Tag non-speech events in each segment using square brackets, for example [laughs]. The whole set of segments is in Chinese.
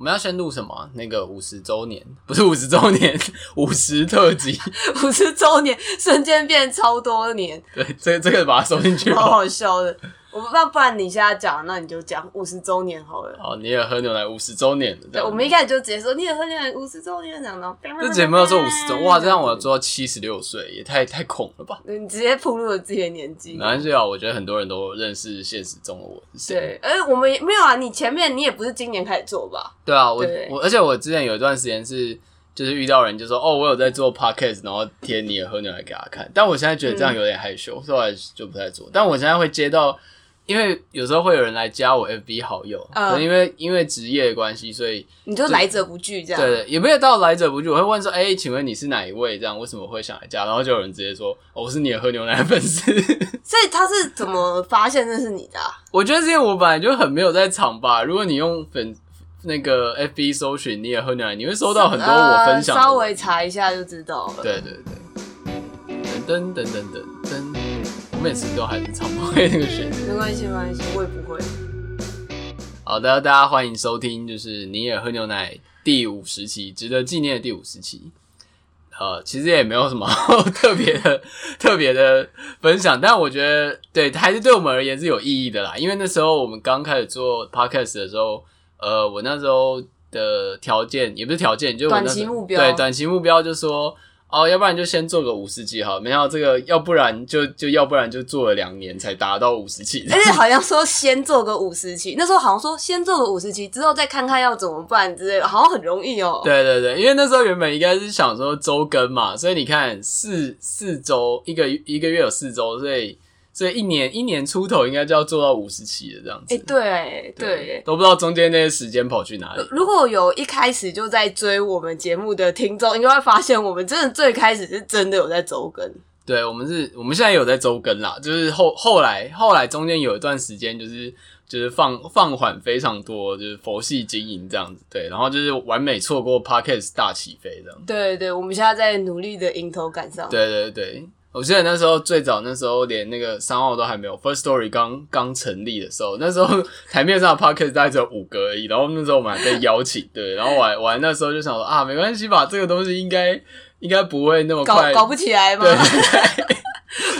我们要先录什么？那个五十周年，不是五十周年，五十特辑，五十周年瞬间变超多年。对，这这个把它收进去，好好笑的。我不知道不然你现在讲，那你就讲五十周年好了。好，你也喝牛奶五十周年。对，我们一开始就直接说你也喝牛奶五十周年，这样的。这节目要说五十周，哇，这样我要做到七十六岁，也太太恐了吧？你直接暴露了自己的年纪。没关系啊，我觉得很多人都认识现实中的我是谁。对，而我们也没有啊，你前面你也不是今年开始做吧？对啊，我我而且我之前有一段时间是。就是遇到人就说哦，我有在做 podcast，然后贴你也喝牛奶给他看。但我现在觉得这样有点害羞，所以我就不太做。但我现在会接到，因为有时候会有人来加我 FB 好友，嗯、因为因为职业的关系，所以你就来者不拒这样。对，也没有到来者不拒，我会问说，哎、欸，请问你是哪一位？这样为什么会想来加？然后就有人直接说，哦、我是你的喝牛奶的粉丝。[laughs] 所以他是怎么发现这是你的、啊？我觉得是因为我本来就很没有在场吧。如果你用粉。那个 FB 搜寻你也喝牛奶，你会收到很多我分享的、呃。稍微查一下就知道了。对对对，噔噔噔噔噔噔，我每次都还是唱不会那个旋律。没关系没关系，我也不会。好的，大家欢迎收听，就是你也喝牛奶第五十期，值得纪念的第五十期。呃，其实也没有什么 [laughs] 特别的特别的分享，但我觉得对还是对我们而言是有意义的啦，因为那时候我们刚开始做 Podcast 的时候。呃，我那时候的条件也不是条件，就短期目标。对，短期目标就是说，哦，要不然就先做个五十期好，没想到这个，要不然就就要不然就做了两年才达到五十期。[laughs] 而且好像说先做个五十期，那时候好像说先做个五十期之后再看看要怎么办之类的，好像很容易哦。对对对，因为那时候原本应该是想说周更嘛，所以你看四四周一个一个月有四周，所以。所以一年一年出头应该就要做到五十期的这样子。哎、欸，对对，对，都不知道中间那些时间跑去哪里。如果有一开始就在追我们节目的听众，应该会发现我们真的最开始是真的有在周更。对，我们是，我们现在有在周更啦，就是后后来后来中间有一段时间就是就是放放缓非常多，就是佛系经营这样子。对，然后就是完美错过 Podcast 大起飞这样。对对，我们现在在努力的迎头赶上。对对对。我记得那时候最早那时候连那个三号都还没有，First Story 刚刚成立的时候，那时候 [laughs] 台面上的 Podcast 大概只有五个而已。然后那时候我们还被邀请，对，然后我还我还那时候就想说啊，没关系吧，这个东西应该应该不会那么快搞搞不起来吗？对。[laughs]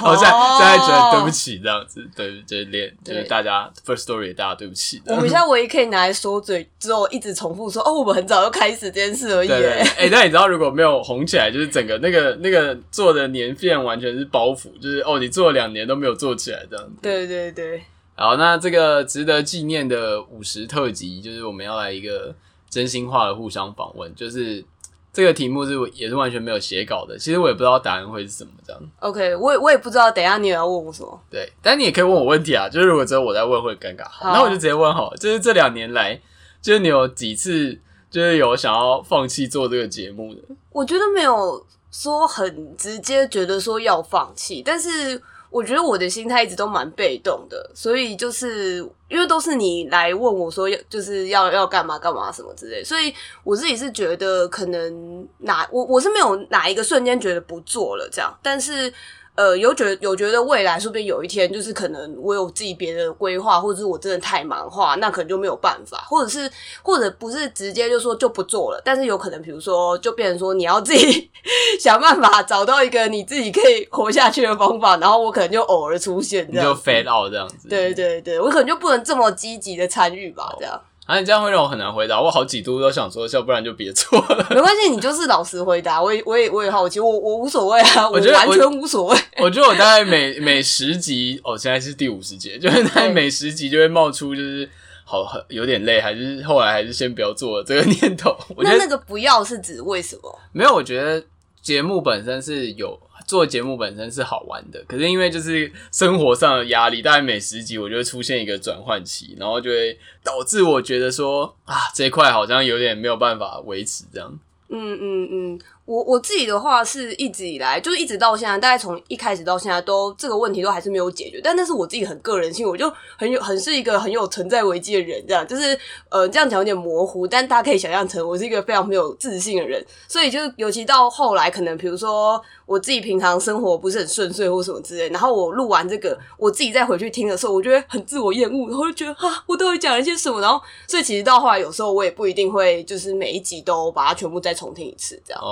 好像现在觉得对不起这样子，对，就是连就是大家 First Story 大家对不起。我们现在唯一可以拿来说嘴，之后一直重复说哦，我们很早就开始这件事而已。哎，欸，但你知道如果没有红起来，就是整个那个那个做的年份完全是包袱，就是哦，你做了两年都没有做起来这样子。对对对。好，那这个值得纪念的五十特辑，就是我们要来一个真心话的互相访问，就是。这个题目是也是完全没有写稿的，其实我也不知道答案会是什么这样。OK，我也我也不知道，等一下你也要问我什么？对，但你也可以问我问题啊，就是如果只有我在问会尴尬，好，那我就直接问好了。就是这两年来，就是你有几次就是有想要放弃做这个节目的？我觉得没有说很直接觉得说要放弃，但是。我觉得我的心态一直都蛮被动的，所以就是因为都是你来问我说要就是要要干嘛干嘛什么之类，所以我自己是觉得可能哪我我是没有哪一个瞬间觉得不做了这样，但是。呃，有觉得有觉得未来说不定有一天，就是可能我有自己别的规划，或者是我真的太忙的话，那可能就没有办法，或者是或者不是直接就说就不做了，但是有可能，比如说就变成说你要自己 [laughs] 想办法找到一个你自己可以活下去的方法，然后我可能就偶尔出现这样，就 fade out 这样子，对对对，我可能就不能这么积极的参与吧，这样。啊，你这样会让我很难回答。我好几度都想说，要不然就别做了。没关系，你就是老实回答。我也，我也，我也好奇，我我无所谓啊，我觉得我完全无所谓。我觉得我大概每每十集，哦，现在是第五十集，就是大概每十集就会冒出，就是好很有点累，还是后来还是先不要做了这个念头。那那个不要是指为什么？没有，我觉得节目本身是有。做节目本身是好玩的，可是因为就是生活上的压力，大概每十集我就会出现一个转换期，然后就会导致我觉得说啊，这一块好像有点没有办法维持这样。嗯嗯嗯，我我自己的话是一直以来就是一直到现在，大概从一开始到现在都这个问题都还是没有解决。但那是我自己很个人性，我就很有很是一个很有存在危机的人，这样就是呃这样讲有点模糊，但大家可以想象成我是一个非常没有自信的人。所以就尤其到后来，可能比如说我自己平常生活不是很顺遂或什么之类，然后我录完这个，我自己再回去听的时候，我觉得很自我厌恶，然后就觉得啊，我到底讲了一些什么？然后所以其实到后来有时候我也不一定会就是每一集都把它全部再。重听一次这样子。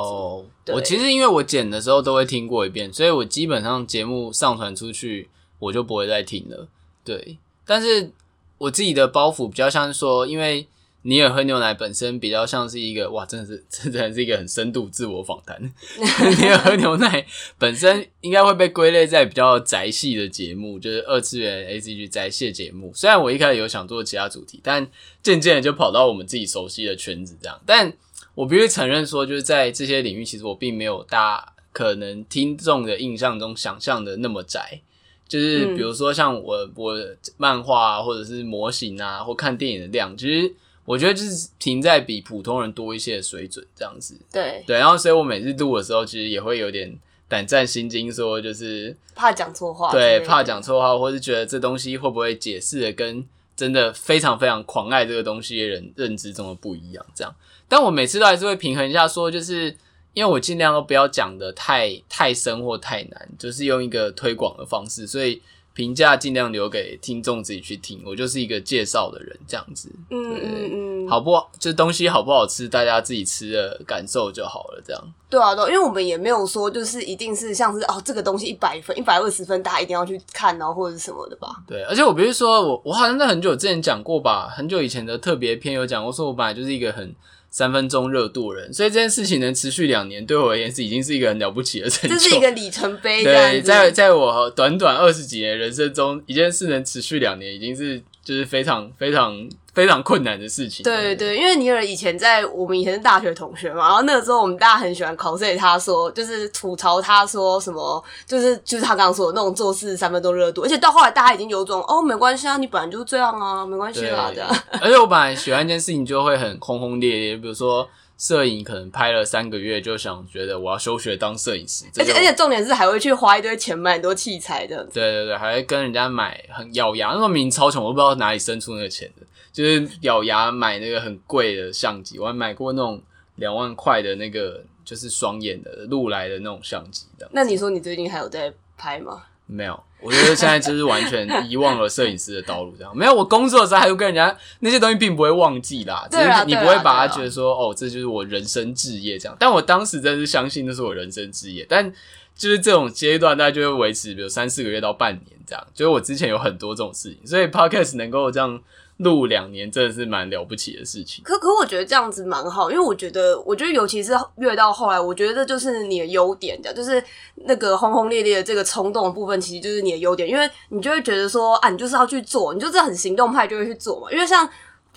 我其实因为我剪的时候都会听过一遍，所以我基本上节目上传出去我就不会再听了。对，但是我自己的包袱比较像是说，因为尼尔喝牛奶本身比较像是一个哇，真的是 [laughs] 真的是一个很深度自我访谈。[laughs] 尼尔喝牛奶本身应该会被归类在比较宅系的节目，就是二次元 ACG 宅系节目。虽然我一开始有想做其他主题，但渐渐的就跑到我们自己熟悉的圈子这样，但。我必须承认说，就是在这些领域，其实我并没有大家可能听众的印象中想象的那么窄。就是比如说像我我漫画啊，或者是模型啊，或看电影的量，其实我觉得就是停在比普通人多一些的水准这样子。对对，然后所以我每次录的时候，其实也会有点胆战心惊，说就是怕讲错话，对，怕讲错话，或是觉得这东西会不会解释的跟真的非常非常狂爱这个东西的人认知中的不一样，这样。但我每次都还是会平衡一下，说就是因为我尽量都不要讲的太太深或太难，就是用一个推广的方式，所以评价尽量留给听众自己去听。我就是一个介绍的人，这样子。嗯嗯嗯，好不好？这东西好不好吃，大家自己吃的感受就好了。这样。对啊，对，因为我们也没有说就是一定是像是哦，这个东西一百分、一百二十分，大家一定要去看哦，或者是什么的吧。对，而且我比如说我我好像在很久之前讲过吧，很久以前的特别篇有讲过，说我本来就是一个很。三分钟热度人，所以这件事情能持续两年，对我而言是已经是一个很了不起的成就。这是一个里程碑。对，在在我短短二十几年人生中，一件事能持续两年，已经是就是非常非常。非常困难的事情。对对对，因为尼尔以前在我们以前是大学同学嘛，然后那个时候我们大家很喜欢 cos 他说，就是吐槽他说什么，就是就是他刚刚说的那种做事三分钟热度，而且到后来大家已经有种哦，没关系啊，你本来就是这样啊，没关系啦这样。而且我本来喜欢一件事情就会很轰轰烈烈，比如说摄影，可能拍了三个月就想觉得我要休学当摄影师，而且而且重点是还会去花一堆钱买很多器材的。对对对，还会跟人家买很咬牙，那么明明超穷，我都不知道哪里生出那个钱的。就是咬牙买那个很贵的相机，我还买过那种两万块的那个，就是双眼的路来的那种相机的。那你说你最近还有在拍吗？没有，我觉得现在就是完全遗忘了摄影师的道路，这样。没有，我工作的时候还会跟人家那些东西，并不会忘记啦。[laughs] 只是你不会把它觉得说，哦，这就是我人生志业这样。但我当时真的是相信那是我人生志业，但就是这种阶段，大概就会维持，比如三四个月到半年这样。就是我之前有很多这种事情，所以 Podcast 能够这样。录两年真的是蛮了不起的事情。可可，我觉得这样子蛮好，因为我觉得，我觉得尤其是越到后来，我觉得这就是你的优点，的就是那个轰轰烈烈的这个冲动的部分，其实就是你的优点，因为你就会觉得说，啊，你就是要去做，你就是很行动派，就会去做嘛，因为像。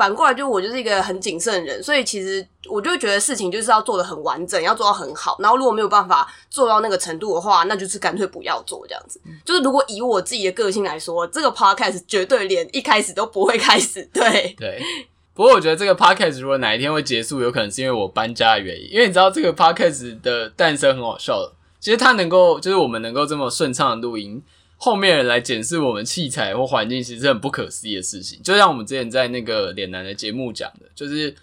反过来，就我就是一个很谨慎的人，所以其实我就会觉得事情就是要做的很完整，要做到很好。然后如果没有办法做到那个程度的话，那就是干脆不要做这样子。就是如果以我自己的个性来说，这个 podcast 绝对连一开始都不会开始。对对。不过我觉得这个 podcast 如果哪一天会结束，有可能是因为我搬家的原因。因为你知道这个 podcast 的诞生很好笑的，其实它能够就是我们能够这么顺畅的录音。后面人来检视我们器材或环境，其实是很不可思议的事情。就像我们之前在那个脸男的节目讲的，就是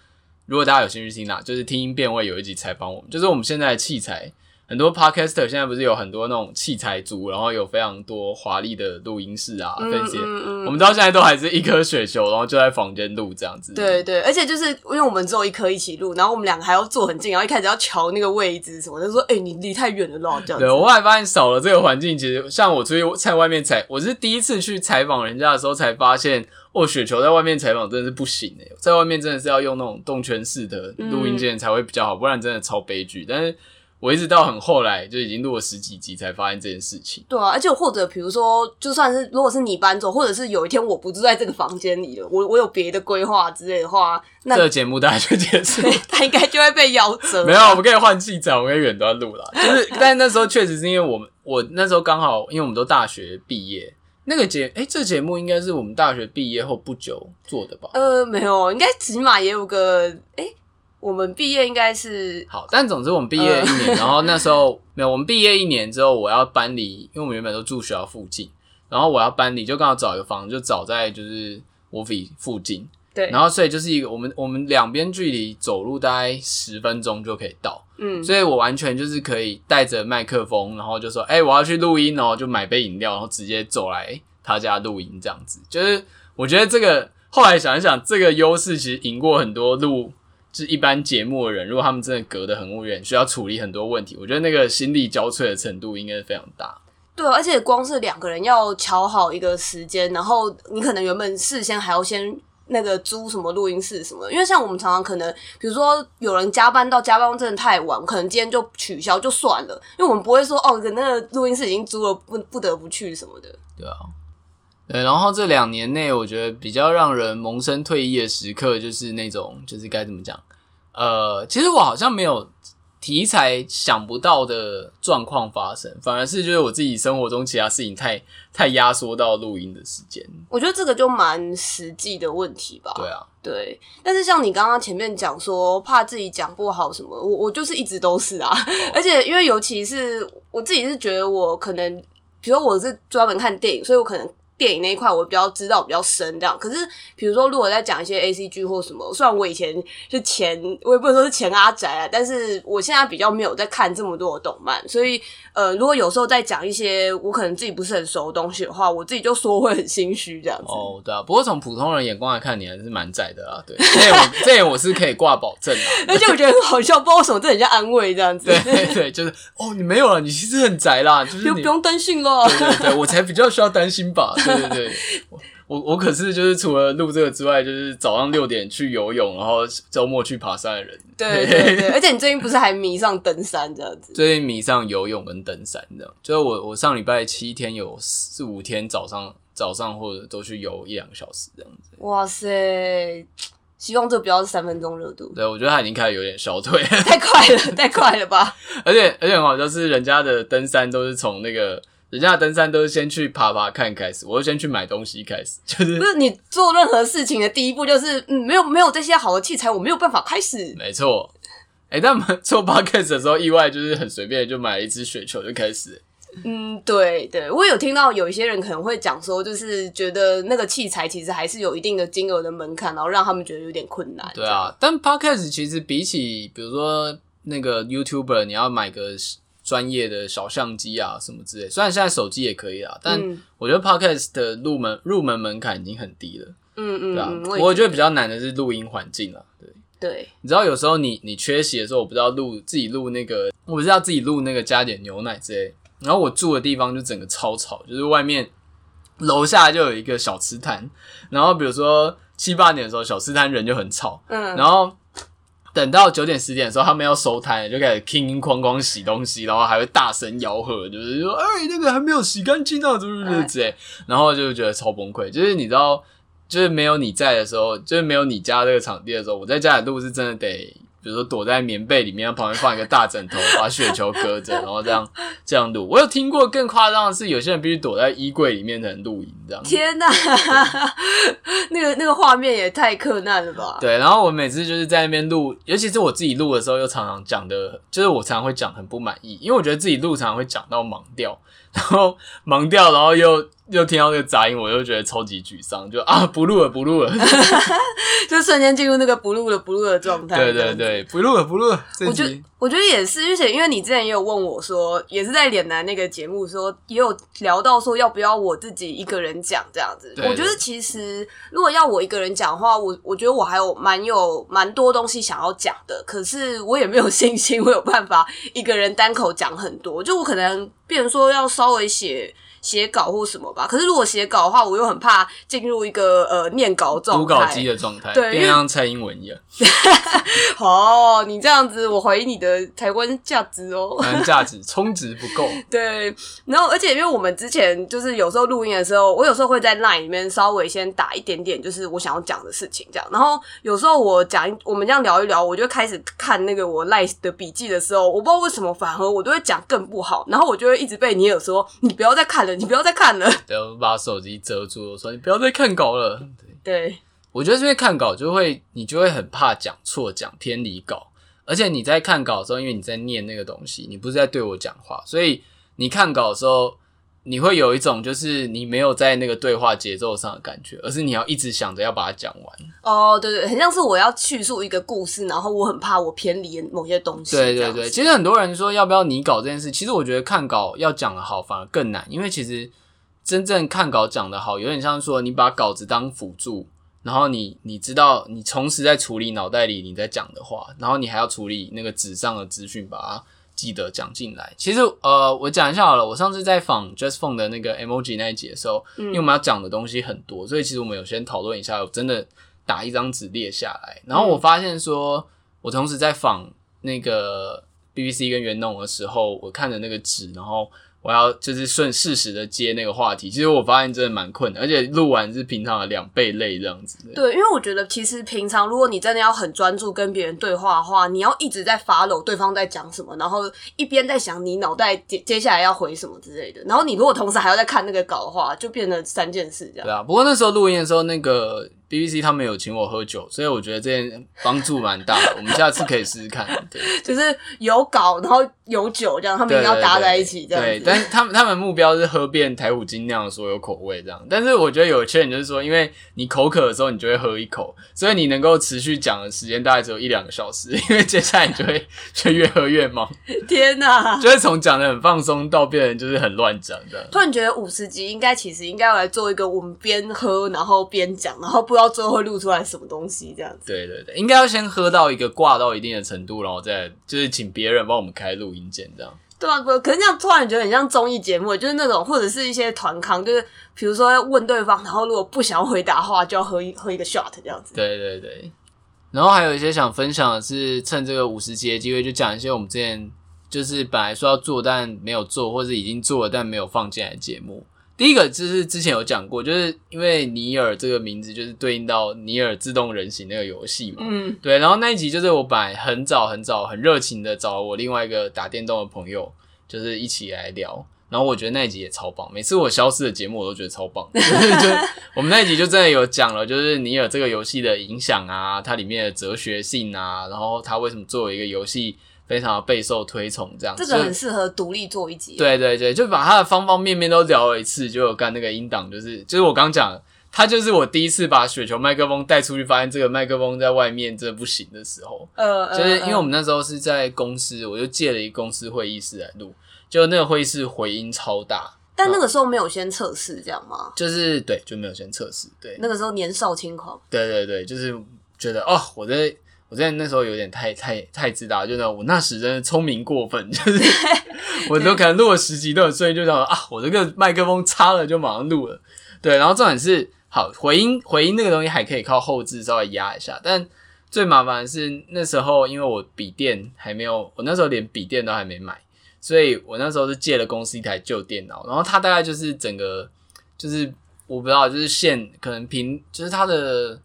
如果大家有兴趣听啦，就是听音辨位有一集采访我们，就是我们现在的器材。很多 podcaster 现在不是有很多那种器材组，然后有非常多华丽的录音室啊，这些、嗯。嗯嗯、我们到现在都还是一颗雪球，然后就在房间录这样子。对对，而且就是因为我们只有一颗一起录，然后我们两个还要坐很近，然后一开始要瞧那个位置什么，就说：“哎、欸，你离太远了咯。[laughs] ”这样子。对，我后来发现少了这个环境，其实像我出去在外面采，我是第一次去采访人家的时候才发现，哦，雪球在外面采访真的是不行诶，在外面真的是要用那种动圈式的录音键才会比较好，不然真的超悲剧。但是。我一直到很后来就已经录了十几集才发现这件事情。对啊，而且或者比如说，就算是如果是你搬走，或者是有一天我不住在这个房间里了，我我有别的规划之类的话，那这个节目大概就结束，他应该就会被夭折。没有，我们可以换器材，我们可以远端录了。就是，[laughs] 但那时候确实是因为我们，我那时候刚好，因为我们都大学毕业，那个节，哎、欸，这个节目应该是我们大学毕业后不久做的吧？呃，没有，应该起码也有个，哎、欸。我们毕业应该是好，但总之我们毕业一年，呃、然后那时候没有，我们毕业一年之后，我要搬离，因为我们原本都住学校附近，然后我要搬离，就刚好找一个房子，就找在就是我附近，对，然后所以就是一个我们我们两边距离走路大概十分钟就可以到，嗯，所以我完全就是可以带着麦克风，然后就说，哎、欸，我要去录音哦，就买杯饮料，然后直接走来他家录音，这样子，就是我觉得这个后来想一想，这个优势其实赢过很多录。就是一般节目的人，如果他们真的隔得很远，需要处理很多问题，我觉得那个心力交瘁的程度应该是非常大。对，而且光是两个人要瞧好一个时间，然后你可能原本事先还要先那个租什么录音室什么，因为像我们常常可能，比如说有人加班到加班真的太晚，可能今天就取消就算了，因为我们不会说哦，那个录音室已经租了，不不得不去什么的。对啊。对，然后这两年内，我觉得比较让人萌生退役的时刻，就是那种，就是该怎么讲？呃，其实我好像没有题材想不到的状况发生，反而是就是我自己生活中其他事情太太压缩到录音的时间。我觉得这个就蛮实际的问题吧。对啊，对。但是像你刚刚前面讲说，怕自己讲不好什么，我我就是一直都是啊。哦、而且因为尤其是我自己是觉得我可能，比如说我是专门看电影，所以我可能。电影那一块我比较知道比较深，这样。可是比如说，如果在讲一些 A C G 或什么，虽然我以前是前，我也不能说是前阿宅啊，但是我现在比较没有在看这么多的动漫，所以呃，如果有时候在讲一些我可能自己不是很熟的东西的话，我自己就说会很心虚这样子。哦，对啊。不过从普通人眼光来看，你还是蛮宅的啊。对，这点我这点我是可以挂保证的。[laughs] 而且我觉得很好笑，不知道为什么这很像安慰这样子。对对对，就是哦，你没有了，你其实很宅啦，就是你不用担心了。对对对，我才比较需要担心吧。[laughs] 对对对。[laughs] 我我可是就是除了录这个之外，就是早上六点去游泳，然后周末去爬山的人。对 [laughs] 对对，而且你最近不是还迷上登山这样子？最近迷上游泳跟登山这样，就是我我上礼拜七天有四五天早上早上或者都去游一两个小时这样子。哇塞！希望这不要是三分钟热度。对，我觉得他已经开始有点消退，太快了，太快了吧？[laughs] 而且而且很好，就是人家的登山都是从那个。人家的登山都是先去爬爬看开始，我就先去买东西开始，就是不是你做任何事情的第一步就是嗯，没有没有这些好的器材，我没有办法开始。没错，哎、欸，但我们做 podcast 的时候，意外就是很随便就买了一支雪球就开始。嗯，对对，我有听到有一些人可能会讲说，就是觉得那个器材其实还是有一定的金额的门槛，然后让他们觉得有点困难。对啊，但 podcast 其实比起比如说那个 YouTuber，你要买个。专业的小相机啊，什么之类，虽然现在手机也可以啊，但我觉得 Podcast 的入门入门门槛已经很低了。嗯嗯，对啊，我，我觉得比较难的是录音环境啊。对对，你知道有时候你你缺席的时候，我不知道录自己录那个，我不知道自己录那个加点牛奶之类。然后我住的地方就整个超吵，就是外面楼下就有一个小吃摊，然后比如说七八点的时候，小吃摊人就很吵。嗯，然后。等到九点十点的时候，他们要收摊，就开始哐哐哐哐洗东西，然后还会大声吆喝，就是说：“哎，那个还没有洗干净啊，怎么怎么之类。”然后就觉得超崩溃。就是你知道，就是没有你在的时候，就是没有你家这个场地的时候，我在家里录是真的得。比如说躲在棉被里面，旁边放一个大枕头，把雪球隔着，然后这样 [laughs] 这样录。我有听过更夸张的是，有些人必须躲在衣柜里面才能录音，这样。天哪，那个那个画面也太克难了吧？对，然后我每次就是在那边录，尤其是我自己录的时候，又常常讲的，就是我常常会讲很不满意，因为我觉得自己录常常会讲到盲掉，然后忙掉，然后又。又听到那个杂音，我就觉得超级沮丧，就啊不录了不录了，[laughs] 就瞬间进入那个不录了不录的状态。对对对，不录了不录了。我觉得我觉得也是，而且因为你之前也有问我说，也是在脸男那个节目说，也有聊到说要不要我自己一个人讲这样子。我觉得其实如果要我一个人讲的话，我我觉得我还有蛮有蛮多东西想要讲的，可是我也没有信心我有办法一个人单口讲很多，就我可能变成说要稍微写。写稿或什么吧，可是如果写稿的话，我又很怕进入一个呃念稿状态，读稿机的状态，对，像蔡英文一样。[laughs] 哦，你这样子，我怀疑你的台湾价值哦，台湾价值充值不够。[laughs] 对，然后而且因为我们之前就是有时候录音的时候，我有时候会在 LINE 里面稍微先打一点点，就是我想要讲的事情这样。然后有时候我讲我们这样聊一聊，我就开始看那个我 LINE 的笔记的时候，我不知道为什么反而我都会讲更不好，然后我就会一直被尼尔说：“你不要再看了。”你不要再看了，对，我把手机遮住，我说你不要再看稿了。对，我觉得这边看稿就会，你就会很怕讲错、讲偏离稿，而且你在看稿的时候，因为你在念那个东西，你不是在对我讲话，所以你看稿的时候。你会有一种就是你没有在那个对话节奏上的感觉，而是你要一直想着要把它讲完。哦，对对，很像是我要叙述一个故事，然后我很怕我偏离某些东西。对对对，其实很多人说要不要拟稿这件事，其实我觉得看稿要讲的好反而更难，因为其实真正看稿讲得好，有点像说你把稿子当辅助，然后你你知道你同时在处理脑袋里你在讲的话，然后你还要处理那个纸上的资讯，把它。记得讲进来。其实，呃，我讲一下好了。我上次在访 Just Phone 的那个 emoji 那一集的时候，嗯、因为我们要讲的东西很多，所以其实我们有先讨论一下，我真的打一张纸列下来。然后我发现说，我同时在仿那个 BBC 跟袁农的时候，我看着那个纸，然后。我要就是顺适时的接那个话题，其实我发现真的蛮困难，而且录完是平常的两倍累这样子。对，因为我觉得其实平常如果你真的要很专注跟别人对话的话，你要一直在 follow 对方在讲什么，然后一边在想你脑袋接接下来要回什么之类的。然后你如果同时还要再看那个稿的话，就变成三件事这样。对啊，不过那时候录音的时候，那个 BBC 他们有请我喝酒，所以我觉得这件帮助蛮大的。[laughs] 我们下次可以试试看。对，就是有稿，然后。有酒这样，他们一定要搭在一起这样。对，但是他们他们目标是喝遍台虎精酿的所有口味这样。但是我觉得有缺点就是说，因为你口渴的时候，你就会喝一口，所以你能够持续讲的时间大概只有一两个小时，[laughs] 因为接下来你就会就越喝越忙。天哪！就会从讲的很放松到变成就是很乱讲的。突然觉得五十集应该其实应该要来做一个我们边喝然后边讲，然后不知道最后会录出来什么东西这样子。对对对，应该要先喝到一个挂到一定的程度，然后再就是请别人帮我们开录音键这样。对啊，可是这样突然觉得很像综艺节目，就是那种或者是一些团康，就是比如说要问对方，然后如果不想要回答的话，就要喝一喝一个 shot 这样子。对对对，然后还有一些想分享的是，趁这个五十集的机会，就讲一些我们之前就是本来说要做但没有做，或者已经做了但没有放进来的节目。第一个就是之前有讲过，就是因为尼尔这个名字就是对应到尼尔自动人形那个游戏嘛，嗯，对。然后那一集就是我本来很早很早很热情的找我另外一个打电动的朋友，就是一起来聊。然后我觉得那一集也超棒，每次我消失的节目我都觉得超棒。[laughs] 就是就我们那一集就真的有讲了，就是尼尔这个游戏的影响啊，它里面的哲学性啊，然后它为什么作为一个游戏。非常的备受推崇，这样子。这个很适合独立做一集。对对对，就把他的方方面面都聊了一次，就有干那个音档，就是就是我刚讲，他就是我第一次把雪球麦克风带出去，发现这个麦克风在外面真的不行的时候。呃，就是因为我们那时候是在公司，我就借了一个公司会议室来录，就那个会议室回音超大。但那个时候没有先测试，这样吗？就是对，就没有先测试。对，那个时候年少轻狂。对对对，就是觉得哦，我在。我在那时候有点太太太自大，就那我那时真的聪明过分，就是 [laughs] 我都可能录了十集都很顺利，就想啊，我这个麦克风插了就马上录了，对，然后重点是好回音回音那个东西还可以靠后置稍微压一下，但最麻烦的是那时候因为我笔电还没有，我那时候连笔电都还没买，所以我那时候是借了公司一台旧电脑，然后它大概就是整个就是我不知道就是线可能平就是它的。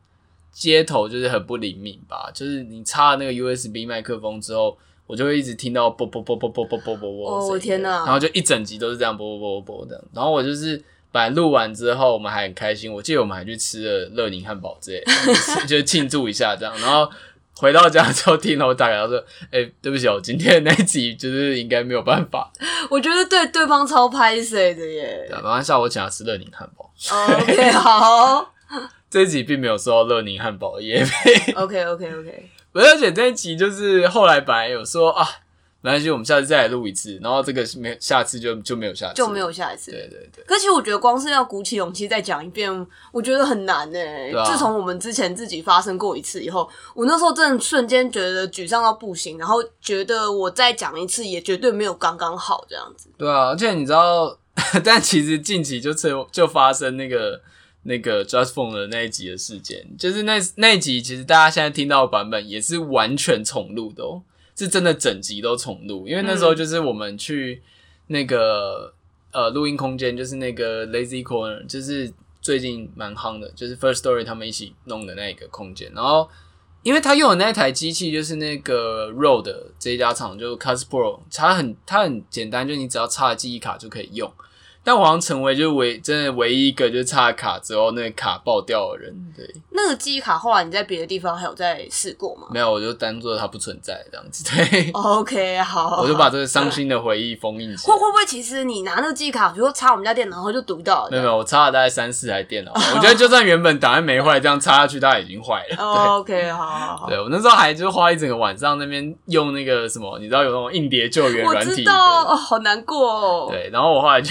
接头就是很不灵敏吧，就是你插了那个 USB 麦克风之后，我就会一直听到啵啵啵啵啵啵啵啵啵。哦天哪！然后就一整集都是这样啵啵啵啵啵这样。然后我就是本来录完之后，我们还很开心，我记得我们还去吃了乐宁汉堡之类，就是庆祝一下这样。然后回到家之后听到我打给他说：“哎、欸，对不起，我今天那一集就是应该没有办法。”我觉得对对方超拍谢的耶。对，马上下午我请他吃乐宁汉堡。OK，好。这一集并没有收到乐宁汉堡的业配。OK OK OK，而且这一集就是后来本来有说啊，没关系，我们下次再来录一次，然后这个没下次就就没有下次，就没有下一次。对对对。可是其实我觉得光是要鼓起勇气再讲一遍，我觉得很难诶、啊。自从我们之前自己发生过一次以后，我那时候真的瞬间觉得沮丧到不行，然后觉得我再讲一次也绝对没有刚刚好这样子。对啊，而且你知道，[laughs] 但其实近期就就就发生那个。那个 Just Phone 的那一集的事件，就是那那一集，其实大家现在听到的版本也是完全重录的哦，是真的整集都重录。因为那时候就是我们去那个、嗯、呃录音空间，就是那个 Lazy Corner，就是最近蛮夯的，就是 First Story 他们一起弄的那个空间。然后，因为他用的那台机器就是那个 Rode 这一家厂，就 Cast Pro，它很它很简单，就你只要插记忆卡就可以用。但我好像成为就是唯真的唯一一个就是插了卡之后那个卡爆掉的人。对，那个记忆卡后来你在别的地方还有再试过吗？没有，我就当做它不存在这样子。对，OK，好，我就把这个伤心的回忆封印起来。会会不会其实你拿那个记忆卡，比如说插我们家电脑，然后就读到了？没有没有，我插了大概三四台电脑。我觉得就算原本档案没坏，这样插下去它已经坏了。[laughs] Oh, OK，好好好。对，我那时候还就是花一整个晚上那边用那个什么，你知道有那种硬碟救援软体。我知道哦，好难过哦。对，然后我后来就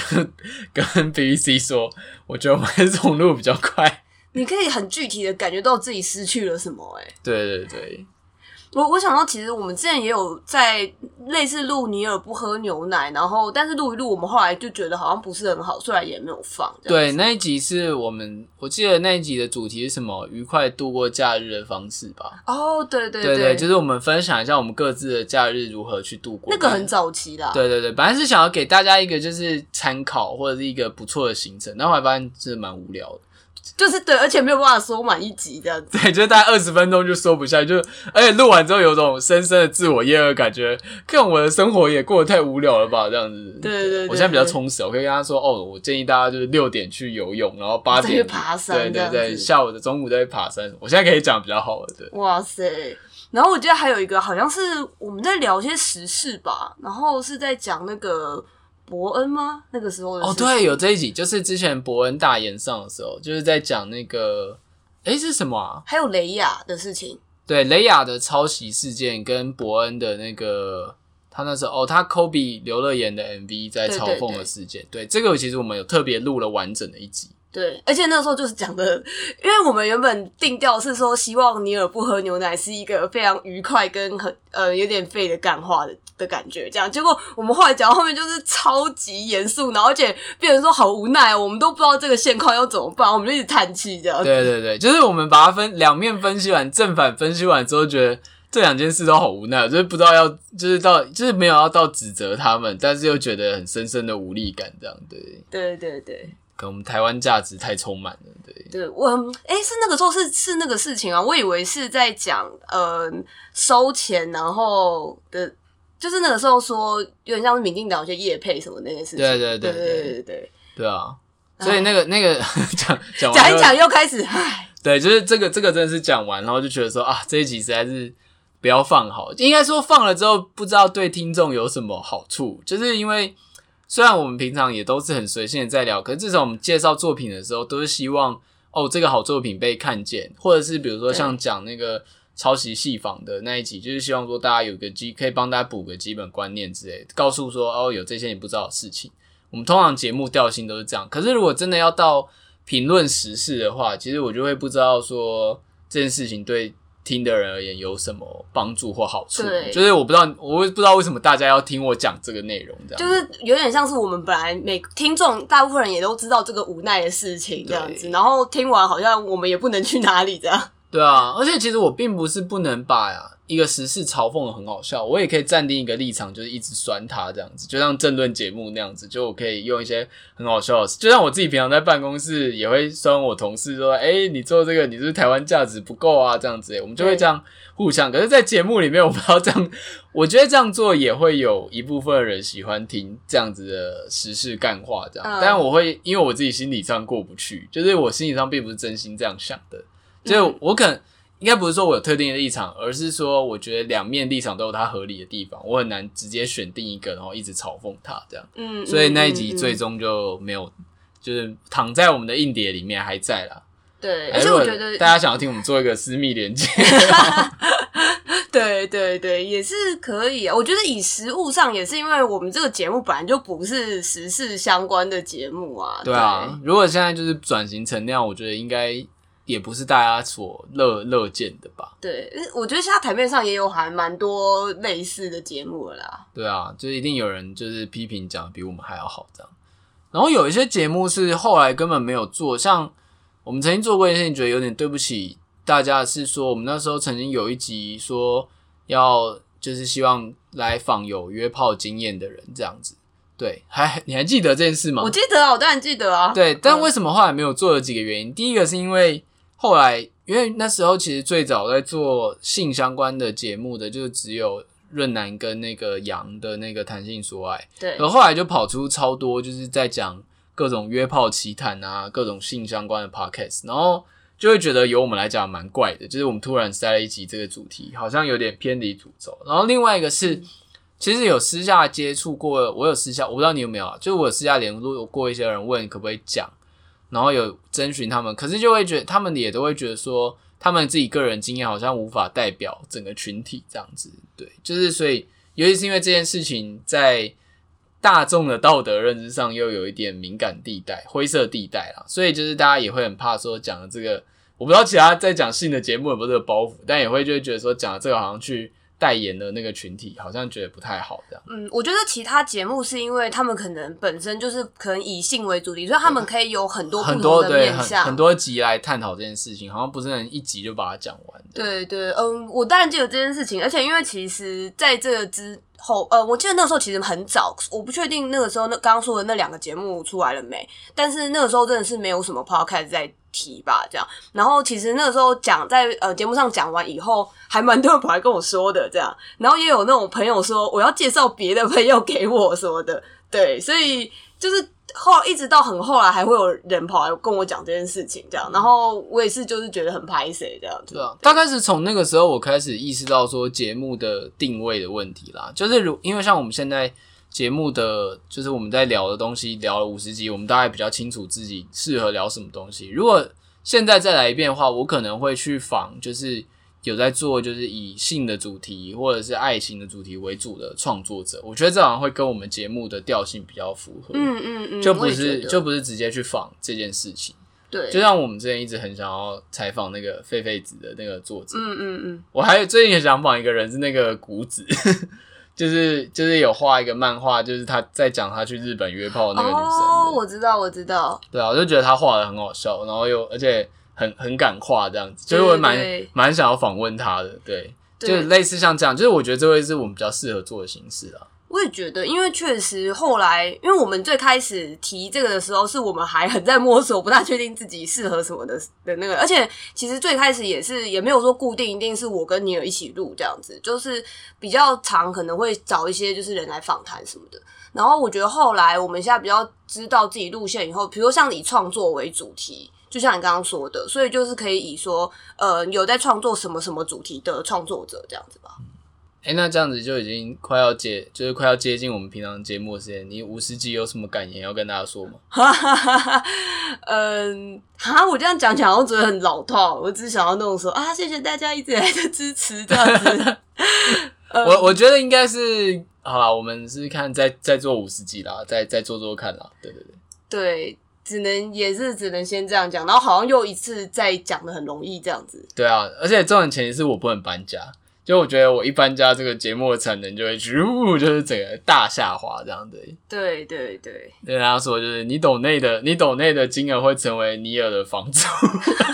跟 BBC 说，我觉得我们还是重录比较快。你可以很具体的感觉到自己失去了什么，欸，哎。对对对。我我想到，其实我们之前也有在类似录尼尔不喝牛奶，然后但是录一录，我们后来就觉得好像不是很好，虽然也没有放。对，那一集是我们，我记得那一集的主题是什么？愉快度过假日的方式吧？哦，对对对，对对，就是我们分享一下我们各自的假日如何去度过。那个很早期啦。对对对，本来是想要给大家一个就是参考或者是一个不错的行程，然后后来发现真的蛮无聊的。就是对，而且没有办法说满一集这样子。对，就是大概二十分钟就说不下去，就而且录完之后有种深深的自我厌恶感觉，看我的生活也过得太无聊了吧，这样子。对对对，我现在比较充实，我可以跟他说哦，我建议大家就是六点去游泳，然后八点去爬山，对对对，下午的中午再去爬山。我现在可以讲比较好了，对。哇塞，然后我记得还有一个好像是我们在聊一些时事吧，然后是在讲那个。博恩吗？那个时候哦，对，有这一集，就是之前伯恩大演上的时候，就是在讲那个，诶是什么啊？还有雷亚的事情。对，雷亚的抄袭事件跟伯恩的那个，他那时候哦，他 Kobe 刘乐言的 MV 在嘲讽的事件。对，这个其实我们有特别录了完整的一集。对，而且那个时候就是讲的，因为我们原本定调是说，希望尼尔不喝牛奶是一个非常愉快跟很呃有点废的干话的的感觉，这样。结果我们后来讲到后面就是超级严肃，然后而且变成说好无奈，我们都不知道这个现况要怎么办，我们就一直叹气这样。对对对，就是我们把它分两面分析完，正反分析完之后，觉得这两件事都好无奈，就是不知道要就是到就是没有要到指责他们，但是又觉得很深深的无力感，这样对。对对对。可能我们台湾价值太充满了，对。对，我哎、欸，是那个时候是是那个事情啊，我以为是在讲呃收钱，然后的，就是那个时候说有点像是民进党一些业配什么那件事情。对对对对对对对，对，对啊！所以那个那个 [laughs] 讲讲讲一讲又开始唉，对，就是这个这个真的是讲完，然后就觉得说啊，这一集实在是不要放好，应该说放了之后不知道对听众有什么好处，就是因为。虽然我们平常也都是很随性的在聊，可是至少我们介绍作品的时候，都是希望哦这个好作品被看见，或者是比如说像讲那个抄袭戏仿的那一集，就是希望说大家有个基，可以帮大家补个基本观念之类的，告诉说哦有这些你不知道的事情。我们通常节目调性都是这样，可是如果真的要到评论时事的话，其实我就会不知道说这件事情对。听的人而言有什么帮助或好处？对，就是我不知道，我不知道为什么大家要听我讲这个内容，这样就是有点像是我们本来每听众大部分人也都知道这个无奈的事情这样子，然后听完好像我们也不能去哪里这样。对啊，而且其实我并不是不能把呀。一个时事嘲讽的很好笑，我也可以站定一个立场，就是一直酸他这样子，就像政论节目那样子，就我可以用一些很好笑的，就像我自己平常在办公室也会酸我同事说，哎、欸，你做这个你是不是台湾价值不够啊，这样子，我们就会这样互相。可是，在节目里面，我不知道这样，我觉得这样做也会有一部分人喜欢听这样子的时事干话，这样，但我会因为我自己心理上过不去，就是我心理上并不是真心这样想的，就我可能。应该不是说我有特定的立场，而是说我觉得两面立场都有它合理的地方，我很难直接选定一个，然后一直嘲讽他这样。嗯，所以那一集最终就没有，就是躺在我们的硬碟里面还在啦。对，而且我觉得大家想要听我们做一个私密连接，[laughs] 对对对，也是可以啊。我觉得以实物上也是，因为我们这个节目本来就不是时事相关的节目啊。对啊，如果现在就是转型成那样，我觉得应该。也不是大家所乐乐见的吧？对，我觉得现在台面上也有还蛮多类似的节目了啦。对啊，就是一定有人就是批评讲比我们还要好这样。然后有一些节目是后来根本没有做，像我们曾经做过一件事情，觉得有点对不起大家，是说我们那时候曾经有一集说要就是希望来访有约炮经验的人这样子。对，还你还记得这件事吗？我记得啊，我当然记得啊。对，但为什么后来没有做有几个原因，第一个是因为。后来，因为那时候其实最早在做性相关的节目的，就只有润男跟那个杨的那个谈性说爱。对。而后来就跑出超多，就是在讲各种约炮奇谈啊，各种性相关的 podcast，然后就会觉得由我们来讲蛮怪的，就是我们突然塞了一集这个主题，好像有点偏离主轴。然后另外一个是，其实有私下接触过，我有私下，我不知道你有没有啊，就是我有私下联络过一些人问可不可以讲，然后有征询他们，可是就会觉得他们也都会觉得说，他们自己个人经验好像无法代表整个群体这样子，对，就是所以，尤其是因为这件事情在。大众的道德认知上又有一点敏感地带、灰色地带啦，所以就是大家也会很怕说讲的这个，我不知道其他在讲性的节目有没有这个包袱，但也会就会觉得说讲的这个好像去代言的那个群体，好像觉得不太好这样。嗯，我觉得其他节目是因为他们可能本身就是可能以性为主题，所以他们可以有很多很多的面向，很多集来探讨这件事情，好像不是能一集就把它讲完。对对，嗯，我当然记得这件事情，而且因为其实在这个之。后呃，我记得那个时候其实很早，我不确定那个时候那刚刚说的那两个节目出来了没，但是那个时候真的是没有什么 podcast 在提吧，这样。然后其实那个时候讲在呃节目上讲完以后，还蛮多人跑来跟我说的这样，然后也有那种朋友说我要介绍别的朋友给我什么的，对，所以就是。后一直到很后来，还会有人跑来跟我讲这件事情，这样，然后我也是就是觉得很拍谁这样子。对啊，大概是从那个时候，我开始意识到说节目的定位的问题啦。就是如因为像我们现在节目的，就是我们在聊的东西，聊了五十集，我们大概比较清楚自己适合聊什么东西。如果现在再来一遍的话，我可能会去仿，就是。有在做就是以性的主题或者是爱情的主题为主的创作者，我觉得这好像会跟我们节目的调性比较符合。嗯嗯嗯，就不是就不是直接去仿这件事情。对，就像我们之前一直很想要采访那个狒狒子的那个作者。嗯嗯嗯，我还有最近也想访一个人是那个谷子，就是就是有画一个漫画，就是他在讲他去日本约炮的那个女生。哦，我知道，我知道。对啊，我就觉得他画的很好笑，然后又而且。很很敢画这样子，所以我蛮蛮想要访问他的，对，对就类似像这样，就是我觉得这会是我们比较适合做的形式啊。我也觉得，因为确实后来，因为我们最开始提这个的时候，是我们还很在摸索，不大确定自己适合什么的的那个，而且其实最开始也是也没有说固定一定是我跟尼尔一起录这样子，就是比较常可能会找一些就是人来访谈什么的。然后我觉得后来我们现在比较知道自己路线以后，比如说像以创作为主题。就像你刚刚说的，所以就是可以以说，呃，有在创作什么什么主题的创作者这样子。哎、欸，那这样子就已经快要接，就是快要接近我们平常节目的时间。你五十集有什么感言要跟大家说吗？[laughs] 嗯，哈，我这样讲起来我觉得很老套。我只想要那种说啊，谢谢大家一直来的支持这样子。[laughs] 嗯、我我觉得应该是好啦，我们是看再再做五十集啦，再再做做看啦。对对对，对。只能也是只能先这样讲，然后好像又一次再讲的很容易这样子。对啊，而且重点前提是我不能搬家，就我觉得我一搬家，这个节目的产能就会咻，就是整个大下滑这样子。对对对，跟大家说就是你抖内的，你抖内的金额会成为尼尔的房租。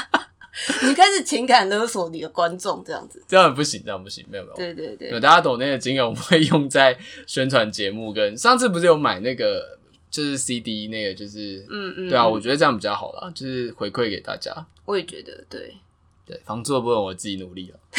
[laughs] 你开始情感勒索你的观众这样子，这样不行，这样不行，没有没有。对对对，有大家抖内的金额我们会用在宣传节目，跟上次不是有买那个。就是 CD 那个，就是嗯嗯，对啊，我觉得这样比较好啦，就是回馈给大家。我也觉得，对对，房租的部分我自己努力了，[laughs]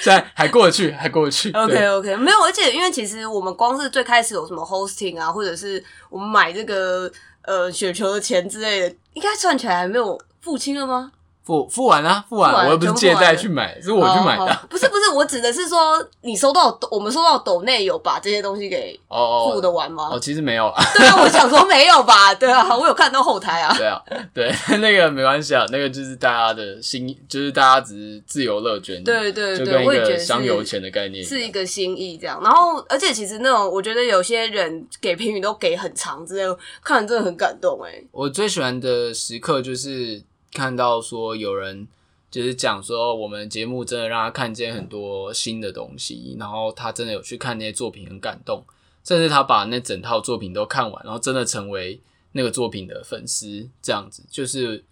现在还过得去，还过得去。OK OK，没有，而且因为其实我们光是最开始有什么 hosting 啊，或者是我们买这个呃雪球的钱之类的，应该算起来还没有付清了吗？付付完啊，付完，我又不是借贷去买，是我去买的。不是不是，我指的是说，你收到我们收到抖内有把这些东西给付的完吗？哦，其实没有啊。对啊，[laughs] 我想说没有吧？对啊，我有看到后台啊。对啊，对，[laughs] 那个没关系啊，那个就是大家的心，就是大家只是自由乐捐。对对对，我也觉得香油钱的概念是一个心意这样。然后，而且其实那种，我觉得有些人给评语都给很长之类，看了真的很感动哎。我最喜欢的时刻就是看到说有人。就是讲说，我们节目真的让他看见很多新的东西，然后他真的有去看那些作品，很感动，甚至他把那整套作品都看完，然后真的成为那个作品的粉丝，这样子，就是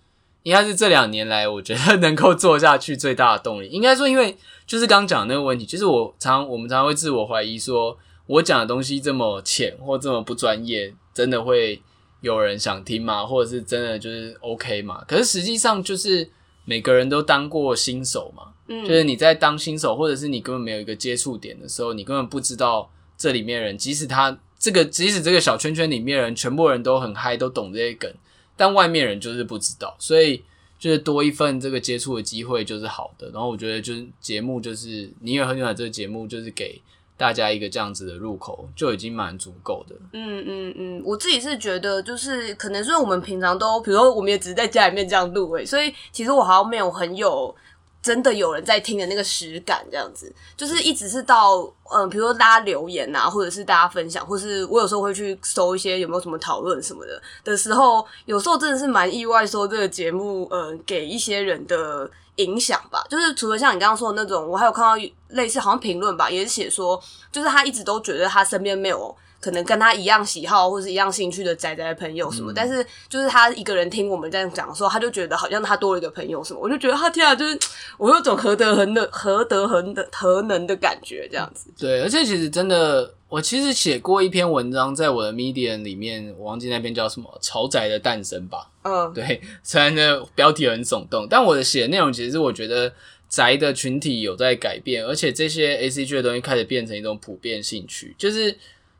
应该是这两年来我觉得能够做下去最大的动力。应该说，因为就是刚讲那个问题，就是我常我们常常会自我怀疑，说我讲的东西这么浅或这么不专业，真的会有人想听吗？或者是真的就是 OK 吗？可是实际上就是。每个人都当过新手嘛，嗯，就是你在当新手，或者是你根本没有一个接触点的时候，你根本不知道这里面人，即使他这个即使这个小圈圈里面人全部人都很嗨，都懂这些梗，但外面人就是不知道，所以就是多一份这个接触的机会就是好的。然后我觉得就是节目就是你也很喜欢这个节目，就是给大家一个这样子的入口就已经蛮足够的。嗯嗯嗯，我自己是觉得就是可能是我们平常都，比如说我们也只是在家里面这样录诶，所以其实我好像没有很有。真的有人在听的那个实感，这样子，就是一直是到嗯、比如说大家留言啊，或者是大家分享，或是我有时候会去搜一些有没有什么讨论什么的的时候，有时候真的是蛮意外，说这个节目嗯、给一些人的影响吧。就是除了像你刚刚说的那种，我还有看到类似好像评论吧，也是写说，就是他一直都觉得他身边没有。可能跟他一样喜好或是一样兴趣的宅宅的朋友什么，嗯、但是就是他一个人听我们这样讲的时候，他就觉得好像他多了一个朋友什么，我就觉得他天啊，就是我有种何德何能、何德何能的何能的感觉这样子。对，而且其实真的，我其实写过一篇文章在我的 Medium 里面，我忘记那篇叫什么“潮宅的诞生”吧。嗯，对，虽然呢标题很耸动，但我的写的内容其实是我觉得宅的群体有在改变，而且这些 ACG 的东西开始变成一种普遍兴趣，就是。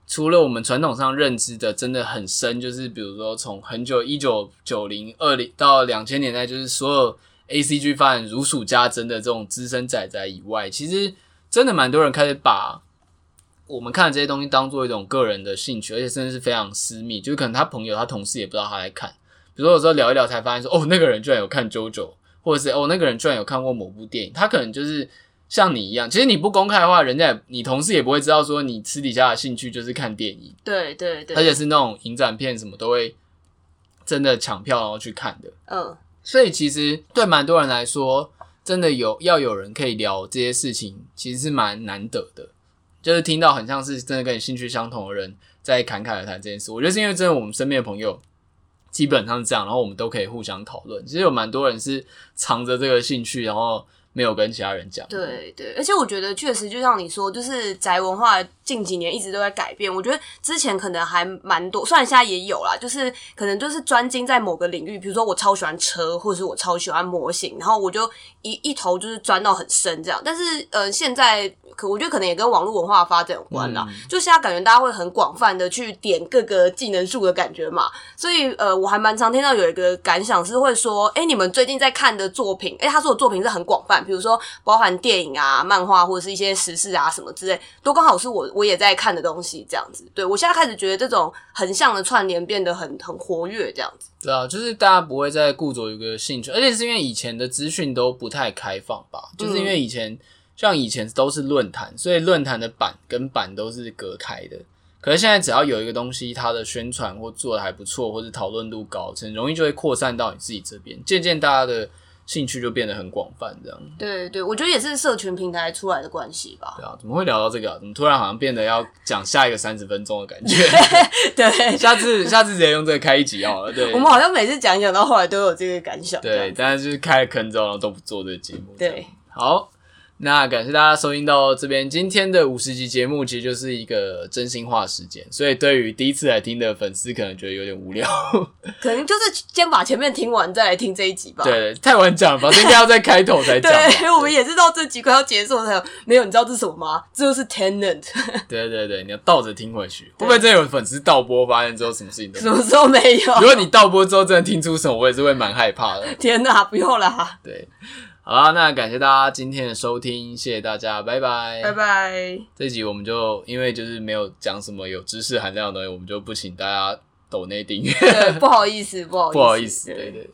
除了我们传统上认知的真的很深，就是比如说从很久一九九零二零到两千年代，就是所有 ACG 发展如数家珍的这种资深仔仔以外，其实真的蛮多人开始把我们看的这些东西当做一种个人的兴趣，而且甚至是非常私密，就是可能他朋友、他同事也不知道他在看。比如说有时候聊一聊才发现说，哦，那个人居然有看 JoJo，或者是哦，那个人居然有看过某部电影，他可能就是。像你一样，其实你不公开的话，人家也你同事也不会知道说你私底下的兴趣就是看电影。对对对，而且是那种影展片什么都会真的抢票然后去看的。嗯，所以其实对蛮多人来说，真的有要有人可以聊这些事情，其实是蛮难得的。就是听到很像是真的跟你兴趣相同的人在侃侃而谈这件事，我觉得是因为真的我们身边的朋友基本上是这样，然后我们都可以互相讨论。其实有蛮多人是藏着这个兴趣，然后。没有跟其他人讲。对对，而且我觉得确实就像你说，就是宅文化近几年一直都在改变。我觉得之前可能还蛮多，虽然现在也有啦，就是可能就是专精在某个领域，比如说我超喜欢车，或者是我超喜欢模型，然后我就一一头就是钻到很深这样。但是呃，现在可我觉得可能也跟网络文化发展有关啦。嗯、就现在感觉大家会很广泛的去点各个技能树的感觉嘛，所以呃，我还蛮常听到有一个感想是会说，哎，你们最近在看的作品，哎，他说的作品是很广泛。比如说，包含电影啊、漫画或者是一些时事啊什么之类，都刚好是我我也在看的东西，这样子。对，我现在开始觉得这种横向的串联变得很很活跃，这样子。对啊，就是大家不会再顾着一个兴趣，而且是因为以前的资讯都不太开放吧，就是因为以前、嗯、像以前都是论坛，所以论坛的版跟版都是隔开的。可是现在只要有一个东西，它的宣传或做的还不错，或者讨论度高，很容易就会扩散到你自己这边，渐渐大家的。兴趣就变得很广泛，这样。对对，我觉得也是社群平台出来的关系吧。对啊，怎么会聊到这个啊？怎么突然好像变得要讲下一个三十分钟的感觉？[laughs] 对，下次下次直接用这个开一集好了。对，我们好像每次讲一讲到后来都有这个感想。对，但是就是开了坑之后，都不做这个节目。对，好。那感谢大家收听到这边，今天的五十集节目其实就是一个真心话时间，所以对于第一次来听的粉丝，可能觉得有点无聊，[laughs] 可能就是先把前面听完再来听这一集吧。对，太晚讲了吧，应该要在开头才讲。[laughs] 对，我们也是到这集快要结束才有，没有，你知道这是什么吗？这就是 Tenant。[laughs] 对对对，你要倒着听回去，会不会真的有粉丝倒播发现之后什么事情都什么时候没有？如果你倒播之后真的听出什么，我也是会蛮害怕的。天哪，不用啦。对。好啦，那感谢大家今天的收听，谢谢大家，拜拜，拜拜。这一集我们就因为就是没有讲什么有知识含量的东西，我们就不请大家抖内订阅，不好意思，不好意思，不好意思，[laughs] 对对。